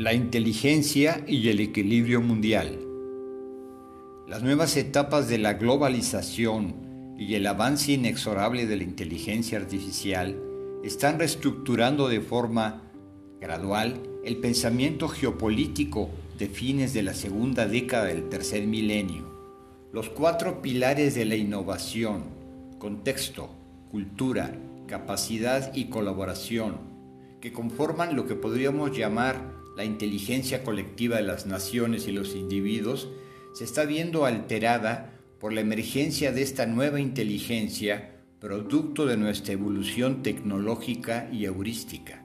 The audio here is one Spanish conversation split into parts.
La inteligencia y el equilibrio mundial. Las nuevas etapas de la globalización y el avance inexorable de la inteligencia artificial están reestructurando de forma gradual el pensamiento geopolítico de fines de la segunda década del tercer milenio. Los cuatro pilares de la innovación, contexto, cultura, capacidad y colaboración, que conforman lo que podríamos llamar la inteligencia colectiva de las naciones y los individuos se está viendo alterada por la emergencia de esta nueva inteligencia producto de nuestra evolución tecnológica y heurística.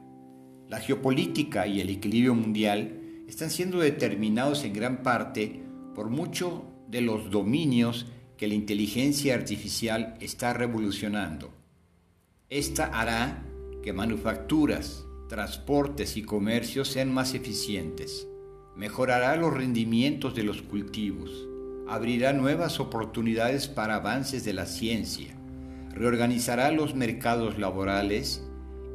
La geopolítica y el equilibrio mundial están siendo determinados en gran parte por muchos de los dominios que la inteligencia artificial está revolucionando. Esta hará que manufacturas, transportes y comercios sean más eficientes, mejorará los rendimientos de los cultivos, abrirá nuevas oportunidades para avances de la ciencia, reorganizará los mercados laborales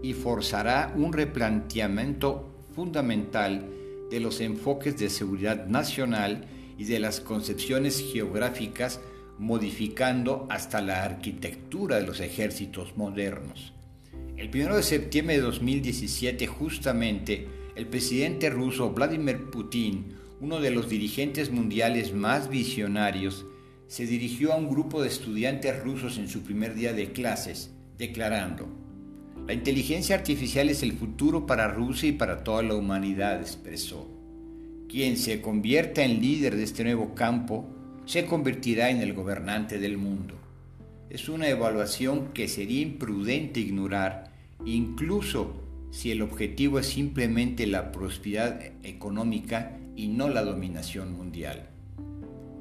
y forzará un replanteamiento fundamental de los enfoques de seguridad nacional y de las concepciones geográficas, modificando hasta la arquitectura de los ejércitos modernos. El 1 de septiembre de 2017, justamente, el presidente ruso Vladimir Putin, uno de los dirigentes mundiales más visionarios, se dirigió a un grupo de estudiantes rusos en su primer día de clases, declarando, La inteligencia artificial es el futuro para Rusia y para toda la humanidad, expresó. Quien se convierta en líder de este nuevo campo se convertirá en el gobernante del mundo. Es una evaluación que sería imprudente ignorar incluso si el objetivo es simplemente la prosperidad económica y no la dominación mundial.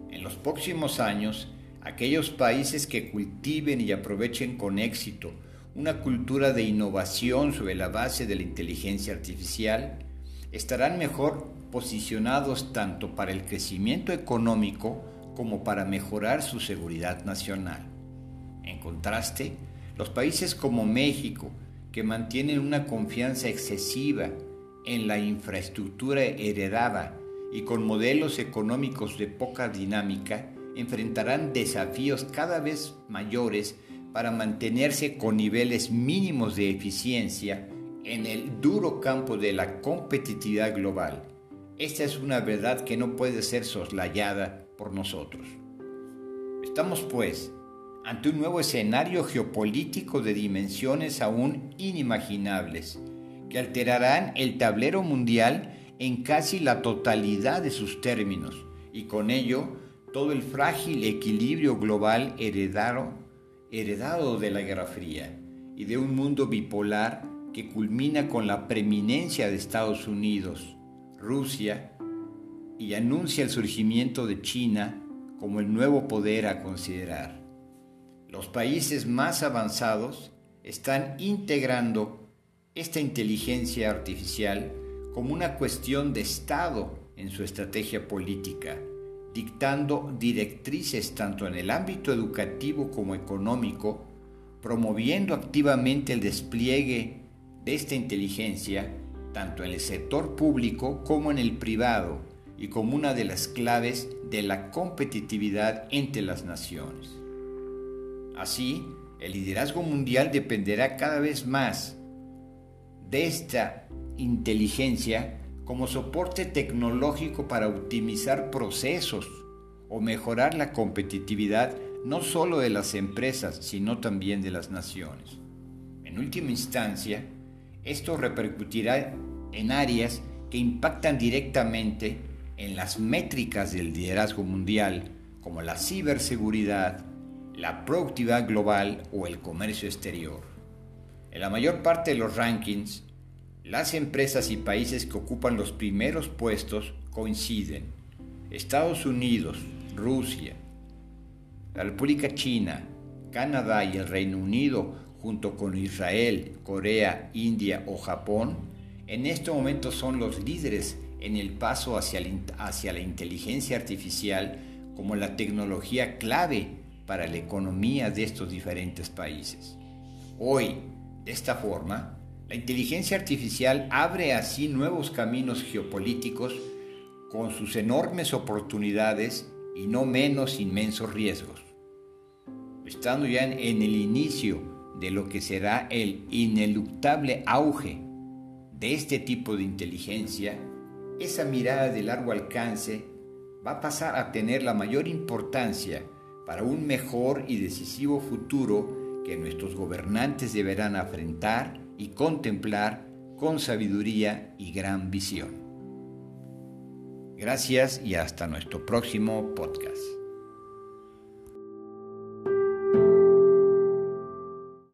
En los próximos años, aquellos países que cultiven y aprovechen con éxito una cultura de innovación sobre la base de la inteligencia artificial estarán mejor posicionados tanto para el crecimiento económico como para mejorar su seguridad nacional. En contraste, los países como México, que mantienen una confianza excesiva en la infraestructura heredada y con modelos económicos de poca dinámica, enfrentarán desafíos cada vez mayores para mantenerse con niveles mínimos de eficiencia en el duro campo de la competitividad global. Esta es una verdad que no puede ser soslayada por nosotros. Estamos pues ante un nuevo escenario geopolítico de dimensiones aún inimaginables, que alterarán el tablero mundial en casi la totalidad de sus términos, y con ello todo el frágil equilibrio global heredado, de la Guerra Fría y de un mundo bipolar que culmina con la preeminencia de Estados Unidos, Rusia, y anuncia el surgimiento de China como el nuevo poder a considerar. Los países más avanzados están integrando esta inteligencia artificial como una cuestión de Estado en su estrategia política, dictando directrices tanto en el ámbito educativo como económico, promoviendo activamente el despliegue de esta inteligencia tanto en el sector público como en el privado y como una de las claves de la competitividad entre las naciones. Así, el liderazgo mundial dependerá cada vez más de esta inteligencia como soporte tecnológico para optimizar procesos o mejorar la competitividad no solo de las empresas, sino también de las naciones. En última instancia, esto repercutirá en áreas que impactan directamente en las métricas del liderazgo mundial, como la ciberseguridad, la productividad global o el comercio exterior. En la mayor parte de los rankings, las empresas y países que ocupan los primeros puestos coinciden. Estados Unidos, Rusia, la República China, Canadá y el Reino Unido, junto con Israel, Corea, India o Japón, en este momento son los líderes en el paso hacia la inteligencia artificial como la tecnología clave para la economía de estos diferentes países. Hoy, de esta forma, La inteligencia artificial abre así nuevos caminos geopolíticos con sus enormes oportunidades y no menos inmensos riesgos. Estando ya en el inicio de lo que será el ineluctable auge de este tipo de inteligencia, esa mirada de largo alcance va a pasar a tener la mayor importancia para un mejor y decisivo futuro que nuestros gobernantes deberán afrontar y contemplar con sabiduría y gran visión. Gracias y hasta nuestro próximo podcast.